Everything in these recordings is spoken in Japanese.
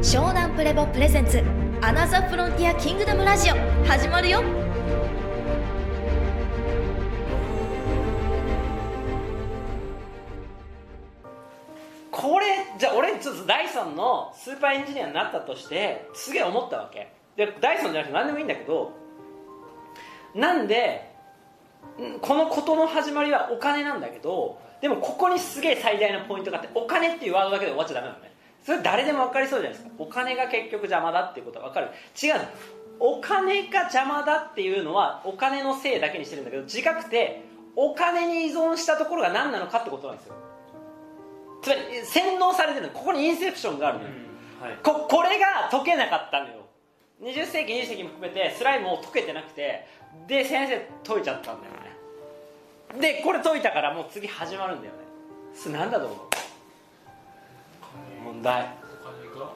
湘南プレボプレゼンツアナザーフロンティアキングダムラジオ始まるよ。これじゃあ俺ちょっとダイソンのスーパーエンジニアになったとしてすげえ思ったわけ。でダイソンじゃなくて何でもいいんだけどなんでこのことの始まりはお金なんだけどでもここにすげえ最大のポイントがあってお金っていうワードだけで終わっちゃダメなのね。それ誰でも分かりそうじゃないですか。お金が結局邪魔だっていうことが分かる。違う。のお金が邪魔だっていうのはお金のせいだけにしてるんだけど違くてお金に依存したところが何なのかってことなんですよ。つまり洗脳されてるの。ここにインセプションがあるのよ、はい。ここれが解けなかったのよ。20世紀20世紀も含めてスライムを解けてなくてで先生解いちゃったんだよね。でこれ解いたからもう次始まるんだよね。それ何だと思う？問題。お金が？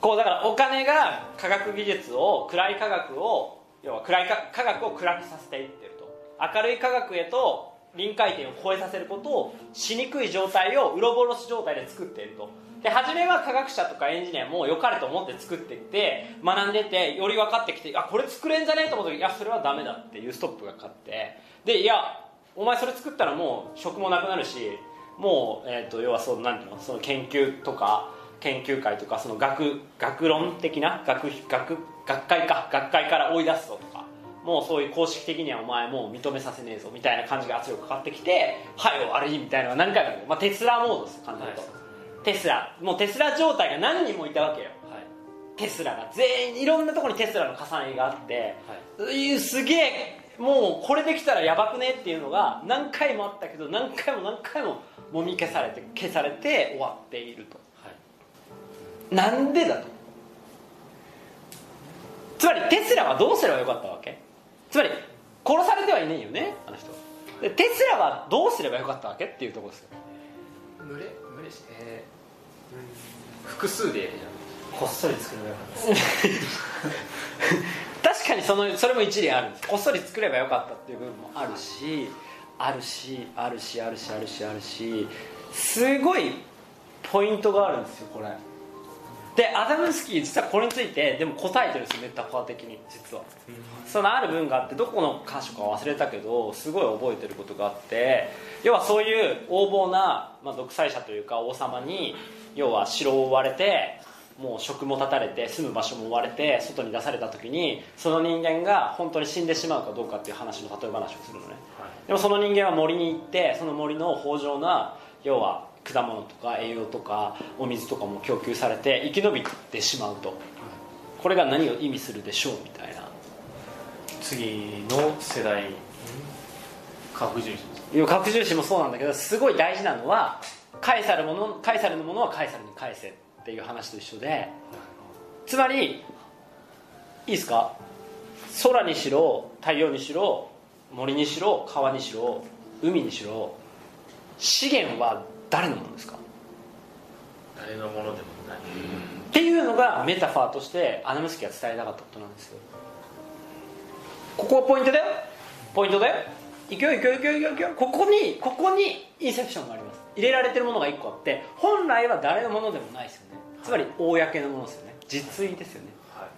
こうだからお金が科学技術を暗い科学を要は暗いか科学を暗くさせていってると。明るい科学へと臨界点を超えさせることをしにくい状態をウロボロス状態で作っていると。で初めは科学者とかエンジニアも良かれと思って作っていって学んでてより分かってきてあこれ作れんじゃねえと思った時いやそれはダメだっていうストップがかかって。でいやお前それ作ったらもう職もなくなるしもう、えー、と要はそうなんていうのその研究とか研究会とかその学学論的な学学学会か学会から追い出すぞとかもうそういう公式的にはお前もう認めさせねえぞみたいな感じが圧力かかってきてはい終わりみたいなのが何回もまあ、テスラモードです簡単に。言うと、テスラ。もうテスラ状態が何人もいたわけよ。はい。テスラが全員いろんなところにテスラの重ねがあって、はい。すげえもうこれできたらやばくねっていうのが何回もあったけど何回も何回ももみ消されて消されて終わっていると。はい。なんでだと。つまりテスラはどうすればよかったわけ？つまり殺されてはいないよねあの人。でテスラはどうすればよかったわけっていうところですよ。群れ群れしえー、複数でこっそり作ればよかった。確かにそのそれも一理あるんです。こっそり作ればよかったっていう部分もあるしあるしあるしあるしあるしあるしすごいポイントがあるんですよこれ。でアダムスキー実はこれについてでも答えてるんですよメタファー的に実は。そのある文があってどこの箇所か忘れたけどすごい覚えてることがあって要はそういう横暴な、まあ、独裁者というか王様に要は城を追われてもう職も断たれて住む場所も追われて外に出された時にその人間が本当に死んでしまうかどうかっていう話の例え話をするのね。でもその人間は森に行ってその森の豊穣な要は果物とか栄養とかお水とかも供給されて生き延びてしまうと。これが何を意味するでしょうみたいな。次の世代科学重視核重視もそうなんだけどすごい大事なのはカエサルものカエサルのものはカエサルに返せっていう話と一緒でつまりいいですか？空にしろ太陽にしろ森にしろ川にしろ海にしろ資源は誰のものですか？誰のものでもない。っていうのがメタファーとしてアナムスキが伝えたかったことなんですよ。ここがポイントだよ。ポイントだよ。いくよいくよいくよいくよ。ここにここにインセプションがあります入れられてるものが1個あって本来は誰のものでもないですよね。つまり公のものですよね。実意ですよね。はい。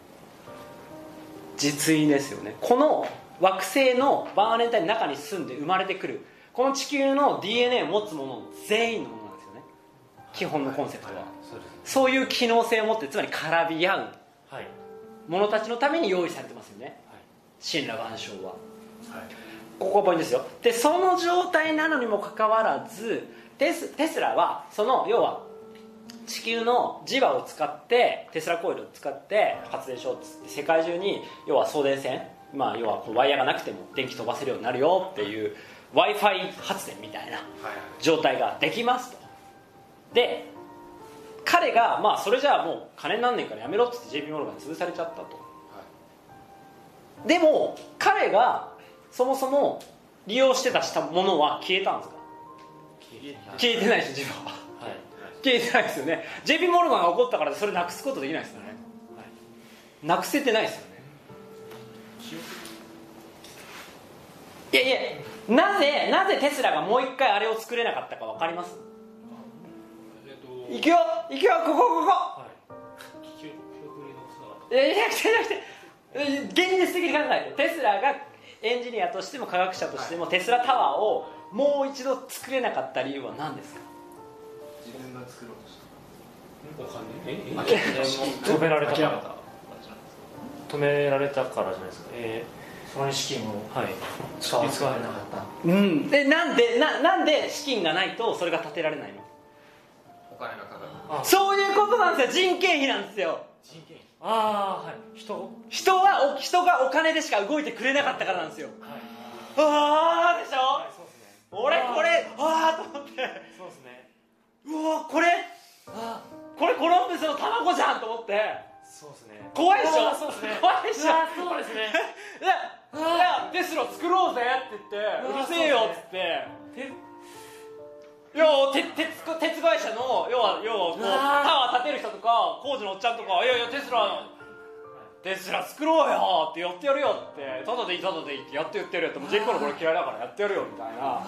実意ですよね。この惑星のバーレンタインの中に住んで生まれてくるこの地球の DNA を持つもの全員のものなんですよね。基本のコンセプトは。そうです。そういう機能性を持ってつまり絡み合う。はい。者たちのために用意されてますよね。はい。神羅万象は。はいここがポイントですよ。でその状態なのにもかかわらずテステスラはその要は地球の磁場を使ってテスラコイルを使って発電所をつって世界中に要は送電線まあ要はこうワイヤーがなくても電気飛ばせるようになるよっていう w i f i 発電みたいなはい状態ができますと。で彼がまあそれじゃあもう金になんねんからやめろって言って JP モルガンに潰されちゃったと。でも彼がそもそも利用してたしたものは消えたんですか？消えてない。です自分は。はい。消えてないですよね。JP モルガンが起こったからそれなくすことできないですよね、なくせてないですよね。いやいやなぜなぜテスラがもう一回あれを作れなかったか分かります？えっと。いくよいくよここここ。はい。えじゃなくてじゃなくてえ現実的に考えてテスラがエンジニアとしても科学者としても、テスラタワーをもう一度作れなかった理由は何ですか？自分が作ろうとしたお金ええ諦め止められた。から止められたからじゃないですか。えその資金をー、はい。使われなかった。うん。でなんでななんで資金がないとそれが建てられないの？お金がかかるそういうことなんですよ。人件費なんですよああはい。人？人はお人がお金でしか動いてくれなかったからなんですよ。はい。ああでしょ、はいそうですね。俺これああと思って。そうですね。うわこれ？あこれコロンブスの卵じゃんと思って。そうですね。怖いでしょ？そうですね。怖 いでしょ？そうですね。いやいやテスラ作ろうぜって言ってうるせえよっつって。て要は鉄鉄鉄会社の要は要は建てる人とか工事のおっちゃんとかいやいやテスラテスラ作ろうよってやってやるよって。ただでいいただでいいってやって言ってるよって。もうジェイコのこれ嫌いだからやってやるよみたいな。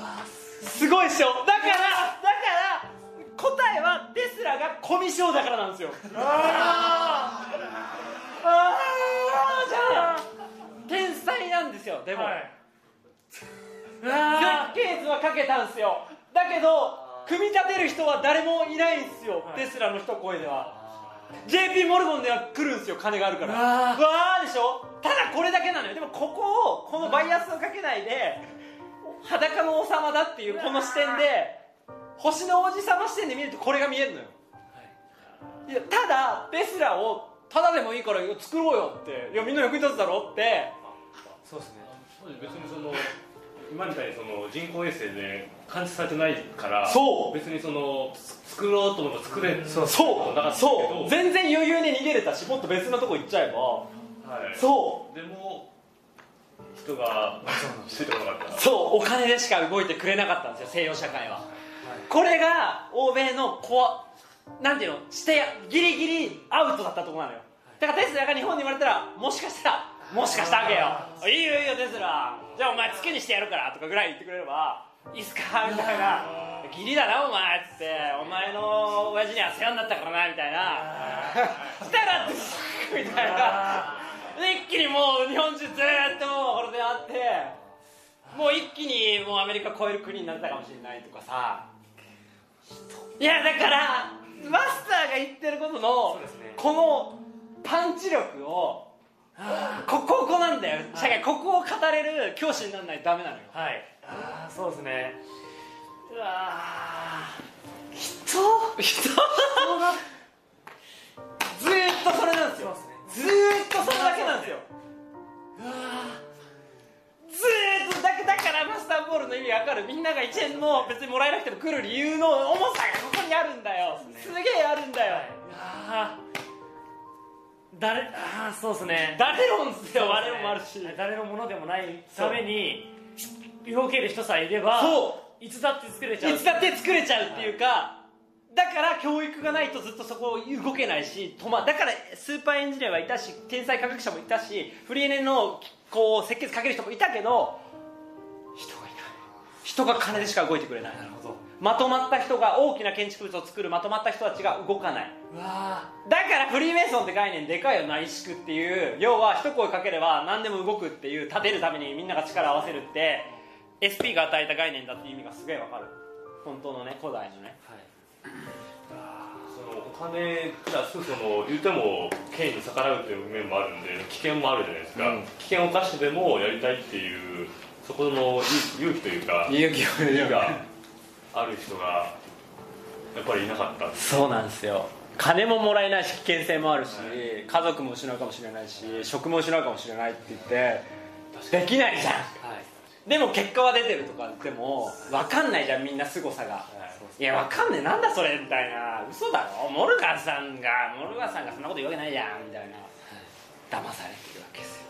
すごいっしょ。だからだから答えはテスラがコミュ障だからなんですよ。あー。あーじゃあ天才なんですよでも、はい。設計図はかけたんですよ。だけど組み立てる人は誰もいないんですよ、はい。テスラの一声では JP モルゴンでは来るんですよ金があるから。うわー。わーでしょ？ただこれだけなのよ。でもここをこのバイアスをかけないで裸の王様だっていうこの視点で星の王子様視点で見るとこれが見えるのよ。い。やただテスラをただでもいいから作ろうよって。いやみんな役に立つだろって。そうですね。別にその今みたいにその人工衛星で感知されてないからそう。別にその作ろうと思ったら作れそう。そう。全然余裕で逃げれたしもっと別のとこ行っちゃえば。はい。そでも人がそう。お金でしか動いてくれなかったんですよ西洋社会は、これが欧米のコアなんていうのしてギリギリアウトだったところなのよ。だからテスラが日本に生まれたらもしかしたらもしかしたわけよいいよいいよテスラ。じゃあお前月にしてやるからとかぐらい言ってくれればいいっすかみたいな。義理だなお前っつって。お前の親父には世話になったからなみたいな。したらみたいな。で一気にもう日本中ずーっともうこれであってもう一気にもうアメリカ超える国になったかもしれないとかさ。いやだからマスターが言ってることのね。このパンチ力を ここここなんだよ。社会ここを語れる教師にならないとダメなのよ。はい。ああそうですね。うわ人？人？ずーっとそれなんですよ。ずーっとそれだけなんですよ。ずーっとだだからマスターボールの意味わかる。みんなが1円の別にもらえなくても来る理由の重さがここにあるんだよ。すげえあるんだよ、あー誰ああそうですね。誰論ですよそうですね我々もあるし誰のものでもないために動ける人さえいればそう。いつだって作れちゃう。いつだって作れちゃうっていうかだから教育がないとずっとそこ動けないし止まだからスーパーエンジニアはいたし天才科学者もいたしフリーエネのこう設計図かける人もいたけど人がいない。人が金でしか動いてくれない。なるほどまとまった人が大きな建築物を作るまとまった人たちが動かない。だからフリーメイソンって概念でかいよ内縮っていう要は一声かければ何でも動くっていう立てるためにみんなが力を合わせるって SP が与えた概念だっていう意味がすげえわかる。本当のね古代のね。そのお金プラスその言っても権威に逆らうという面もあるんで危険もあるじゃないですか、うん。危険を冒してでもやりたいっていうそこの勇勇気というか勇気を勇気がある人がやっぱりいなかった。そうなんですよ。金ももらえないし危険性もあるし、家族も失うかもしれないし職も失うかもしれないって言ってできないじゃん。はい。でも結果は出てるとかでも分かんないじゃんみんな凄さが。い。や分かんねえなんだそれみたいな。嘘だろ。モルガンさんがモルガンさんがそんなこと言うわけないじゃんみたいな。騙されてるわけですよ。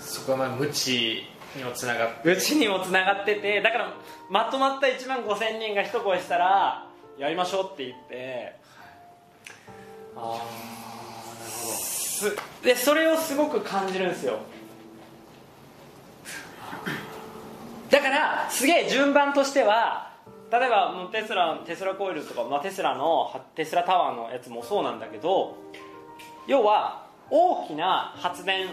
そこはまあ無知にもつながって。うちにもつながっててだからまとまった1万5000人が一声したらやりましょうって言って。ああなるほど。でそれをすごく感じるんですよ。だからすげえ順番としては例えばもうテスラテスラコイルとか、まあ、テスラのテスラタワーのやつもそうなんだけど要は大きな発電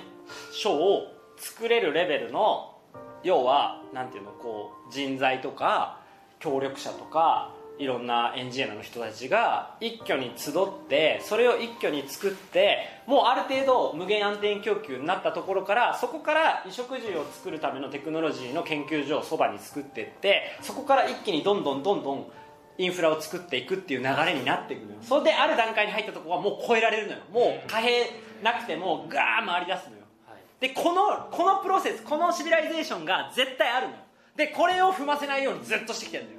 所を作れるレベルの要はなんていうのこう人材とか協力者とかいろんなエンジニアの人たちが一挙に集ってそれを一挙に作ってもうある程度無限安定供給になったところからそこから衣食住を作るためのテクノロジーの研究所をそばに作っていってそこから一気にどんどんどんどんインフラを作っていくっていう流れになっていくのよ。それである段階に入ったとこはもう超えられるのよ。もう貨幣なくてもガー回り出すのよ。でこのこのプロセスこの civilization が絶対あるの。よでこれを踏ませないようにずっとしてきてるのよ。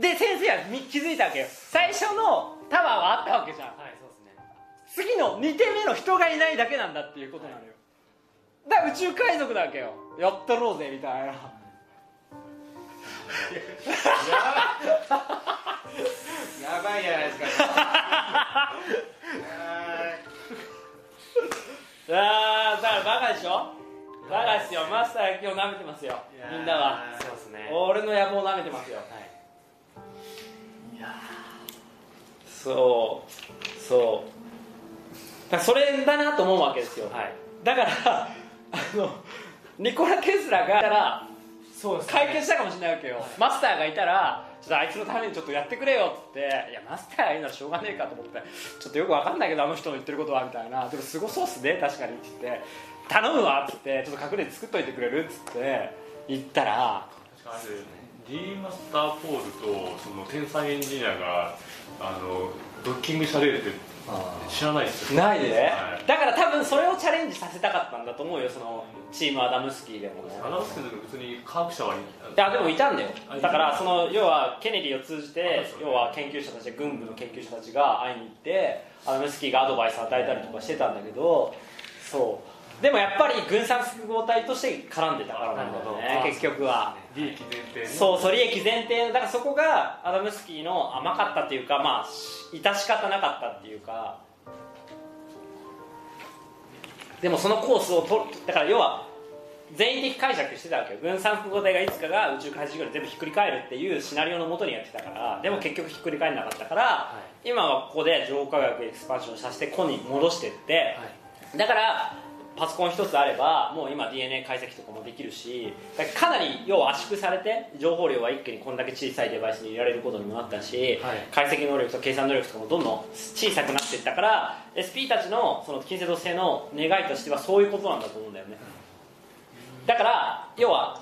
で先生はみ気づいたわけよ。最初のタワーはあったわけじゃん。はいそうですね。次の2手目の人がいないだけなんだっていうことなのよ。だから宇宙海賊だわけよ。やったろうぜみたいな。やばいじゃないですか。あーでしょ？バカですよマスター今日舐めてますよ。みんなは。そうですね。俺の野望舐めてますよ。そう。そう。だからそれだなと思うわけですよ、はい。だからあのニコラ・テスラがいたらそうです解決したかもしれないわけよ、マスターがいたらちょっとあいつのためにちょっとやってくれよって。言っていやマスターがいいならしょうがねえかと思って。ちょっとよくわかんないけどあの人の言ってることはみたいな。でもすごそうっすね確かにって言って頼むわっつってちょっと隠れて作っといてくれる？っつって言ったらあれ D マスターポールとその天才エンジニアがあのドッキングされるって知らないですよ。ないで、はい。だから多分それをチャレンジさせたかったんだと思うよそのチームアダムスキーでも。ねアナウンスけど別に科学者はいいやでもいたんだよ。あだからその要はケネディを通じて要は研究者たち軍部の研究者たちが会いに行ってアダムスキーがアドバイスを与えたりとかしてたんだけどそうでもやっぱり軍産複合体として絡んでたからなんだよね結局は。利益前提ねそうそう利益前提だからそこがアダムスキーの甘かったっていうかまあ致し方なかったっていうか。でもそのコースをとだから要は全員的解釈してたわけよ。軍産複合体がいつかが宇宙開示後に全部ひっくり返るっていうシナリオのもとにやってたからでも結局ひっくり返らなかったから、今はここで情報科学エクスパンションさせて個に戻してって、だからパソコン一つあればもう今 DNA 解析とかもできるしだかなり要は圧縮されて情報量は一気にこんだけ小さいデバイスに入れられることにもなったし、解析能力と計算能力とかもどんどん小さくなっていったから SP たちのその近世土星の願いとしてはそういうことなんだと思うんだよね。だから要は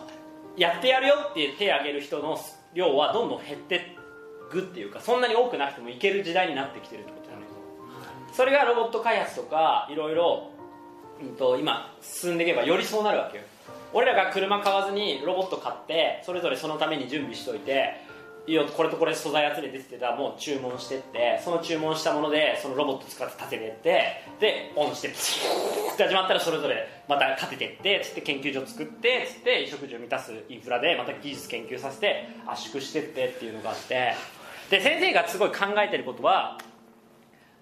やってやるよって手を挙げる人の量はどんどん減っていくっていうかそんなに多くなくてもいける時代になってきてるってことだね。それがロボット開発とかいろいろうんと今進んでいけばよりそうなるわけよ。俺らが車買わずにロボット買ってそれぞれそのために準備しといていいよこれとこれ素材集めてって言ったらもう注文してってその注文したものでそのロボット使って立ててってでオンしてプシューって始まったらそれぞれまた立ててってつって研究所作ってつって食住を満たすインフラでまた技術研究させて圧縮してってっていうのがあって。で先生がすごい考えてることは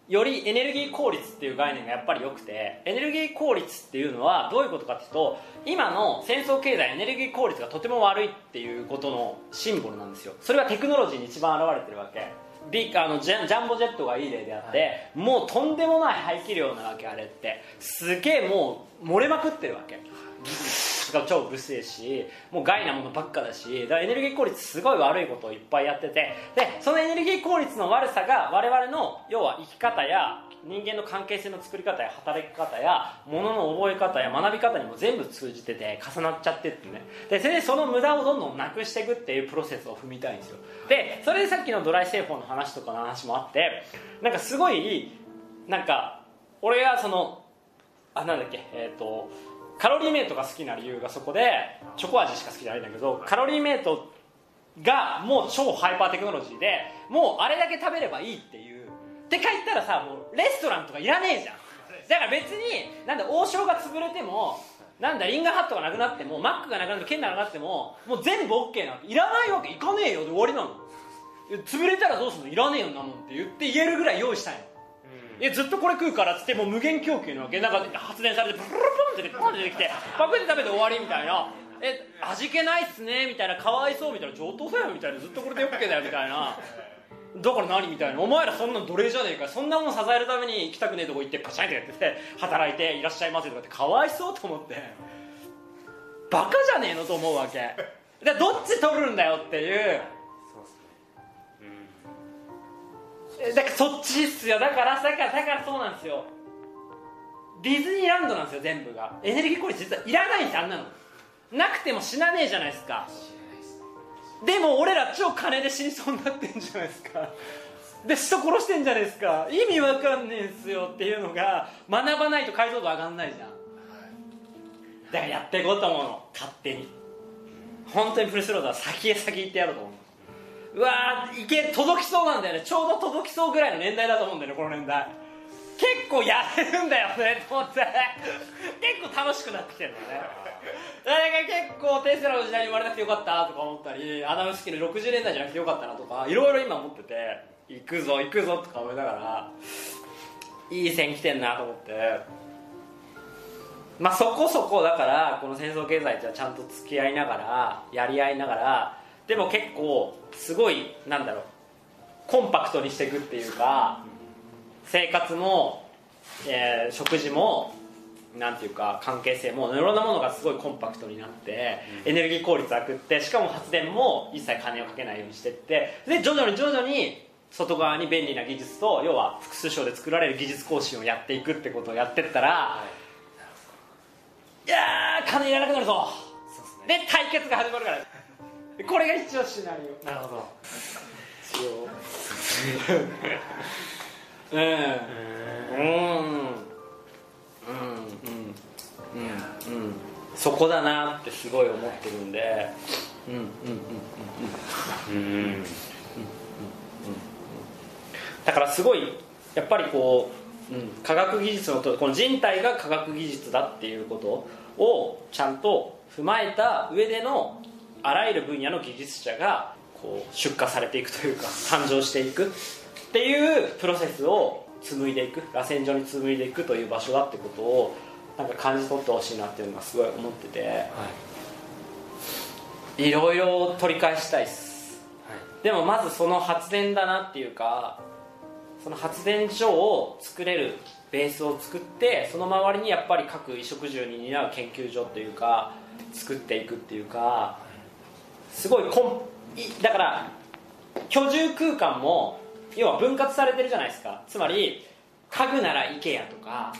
よりエネルギー効率っていう概念がやっぱり良くてエネルギー効率っていうのはどういうことかっていうと今の戦争経済エネルギー効率がとても悪いっていうことのシンボルなんですよ。それはテクノロジーに一番現れてるわけ。ビッあのジャジャンボジェットがいい例であって、もうとんでもない排気量なわけあれって。すげえもう漏れまくってるわけとか超うるせえしもう害なものばっかだしだからエネルギー効率すごい悪いことをいっぱいやっててでそのエネルギー効率の悪さが我々の要は生き方や人間の関係性の作り方や働き方や物の覚え方や学び方にも全部通じてて重なっちゃってってね。でそれでその無駄をどんどんなくしていくっていうプロセスを踏みたいんですよ。でそれでさっきのドライ製法の話とかの話もあってなんかすごいなんか俺がそのあなんだっけえっ、とカロリーメイトが好きな理由がそこでチョコ味しか好きじゃないんだけどカロリーメイトがもう超ハイパーテクノロジーでもうあれだけ食べればいいっていう。って書いたらさもうレストランとかいらねえじゃん。だから別になんだ王将が潰れてもなんだリンガーハットがなくなってもマックがなくなってケンがなくなってももう全部 OK なわけ。いらないわけ。いかねえよ。で終わりなの。潰れたらどうすんの？いらねえよなもんって言って言えるぐらい用意したいの。いやずっとこれ食うからっつってもう無限供給なわけ。なんか発電されてプルルルンってポンって出てきてパクって食べて終わりみたいなえ味気ないっすねみたいなかわいそうみたいな上等だよみたいなずっとこれで OK だよみたいなだから何みたいなお前らそんな奴隷じゃねえかそんなもん支えるために行きたくねえとこ行ってパシャンってやってて働いていらっしゃいませとかってかわいそうと思ってバカじゃねえのと思うわけでどっち取るんだよっていうだからそっちっすよ。だからだからだからそうなんですよ。ディズニーランドなんですよ全部が。エネルギー効率実はいらないんですあんなの。なくても死なねえじゃないですか。でも俺ら超金で死にそうになってんじゃないですか。で人殺してんじゃないですか。意味わかんねえんすよっていうのが学ばないと解像度上がんないじゃん。だからやっていこうと思うの。勝手に。本当にプレスロードは先へ先行ってやろうと思う。うわーいけ届きそうなんだよね。ちょうど届きそうぐらいの年代だと思うんだよねこの年代。結構やれるんだよねと思って。結構楽しくなってきてるのね。だか結構テスラの時代に生まれなくてよかったとか思ったりアダムスキル60年代じゃなくてよかったなとかいろいろ今思ってて行くぞ行くぞとか思いながらいい線来てんなと思って。まあそこそこだからこの戦争経済ってちゃんと付き合いながらやり合いながらでも結構すごいなんだろうコンパクトにしていくっていうか生活も、えー食事もなんていうか関係性もいろんなものがすごいコンパクトになって、エネルギー効率上がってしかも発電も一切金をかけないようにしてってで徐々に徐々に外側に便利な技術と要は複数省で作られる技術更新をやっていくってことをやってったら、い、やー金いらなくなるぞ。で対決が始まるからこれが一応シナリオなるほど。うん。うん。うん。うん。うん。うん。そこだなってすごい思ってるん。でうん。うん。うん。うん。うん。うん。だからすごいやっぱりこう、うん、科学技術のとこの人体が科学技術だっていうことをちゃん。と踏まえた上でのあらゆる分野の技術者がこう出荷されていくというか誕生していく。っていうプロセスを紡いでいく。螺旋状に紡いでいくという場所だってことをなんか感じ取ってほしいなっていうのがすごい思ってて、い。ろいろ取り返したいっす、でもまずその発電だなっていうかその発電所を作れるベースを作ってその周りにやっぱり各衣食住に担う研究所っていうか作っていくっていうかすごいコンいだから居住空間も要は分割されてるじゃないですか。つまり家具なら IKEA とか、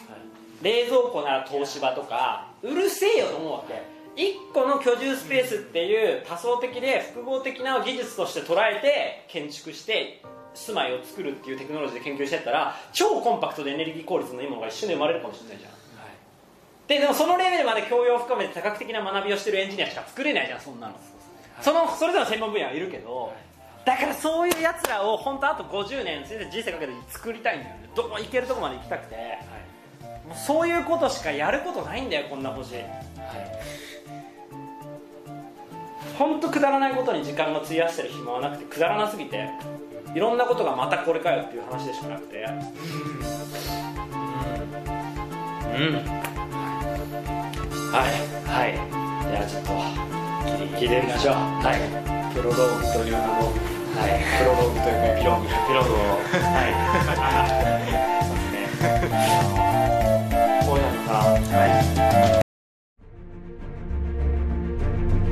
冷蔵庫なら東芝とかうるせえよと思うわけ。1個の居住スペースっていう多層的で複合的な技術として捉えて建築して住まいを作るっていうテクノロジーで研究してったら超コンパクトでエネルギー効率のいいものが一瞬で生まれるかもしれないじゃん。ででもそのレベルまで教養を深めて多角的な学びをしてるエンジニアしか作れないじゃんそんなのそのそれぞれの専門分野はいるけどだからそういうやつらを本当あと50年人生かけて作りたいんだよね。どこ行けるとこまで行きたくて、もうそういうことしかやることないんだよこんな星。本当くだらないことに時間が費やしてる暇はなくてくだらなすぎていろんなことがまたこれかよっていう話でしかなくて。うん。はい。はい。じゃあちょっと聞いてみましょう。はい。プロローグというのを。はい。プロローグというかエピローグエピローグをはい。そうですねこうい。うのがはい。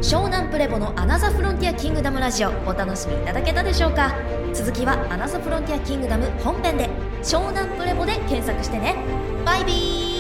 湘南プレボのアナザフロンティアキングダムラジオお楽しみい。ただけたでしょうか続きはアナザフロンティアキングダム本編で湘南プレボで検索してねバイビー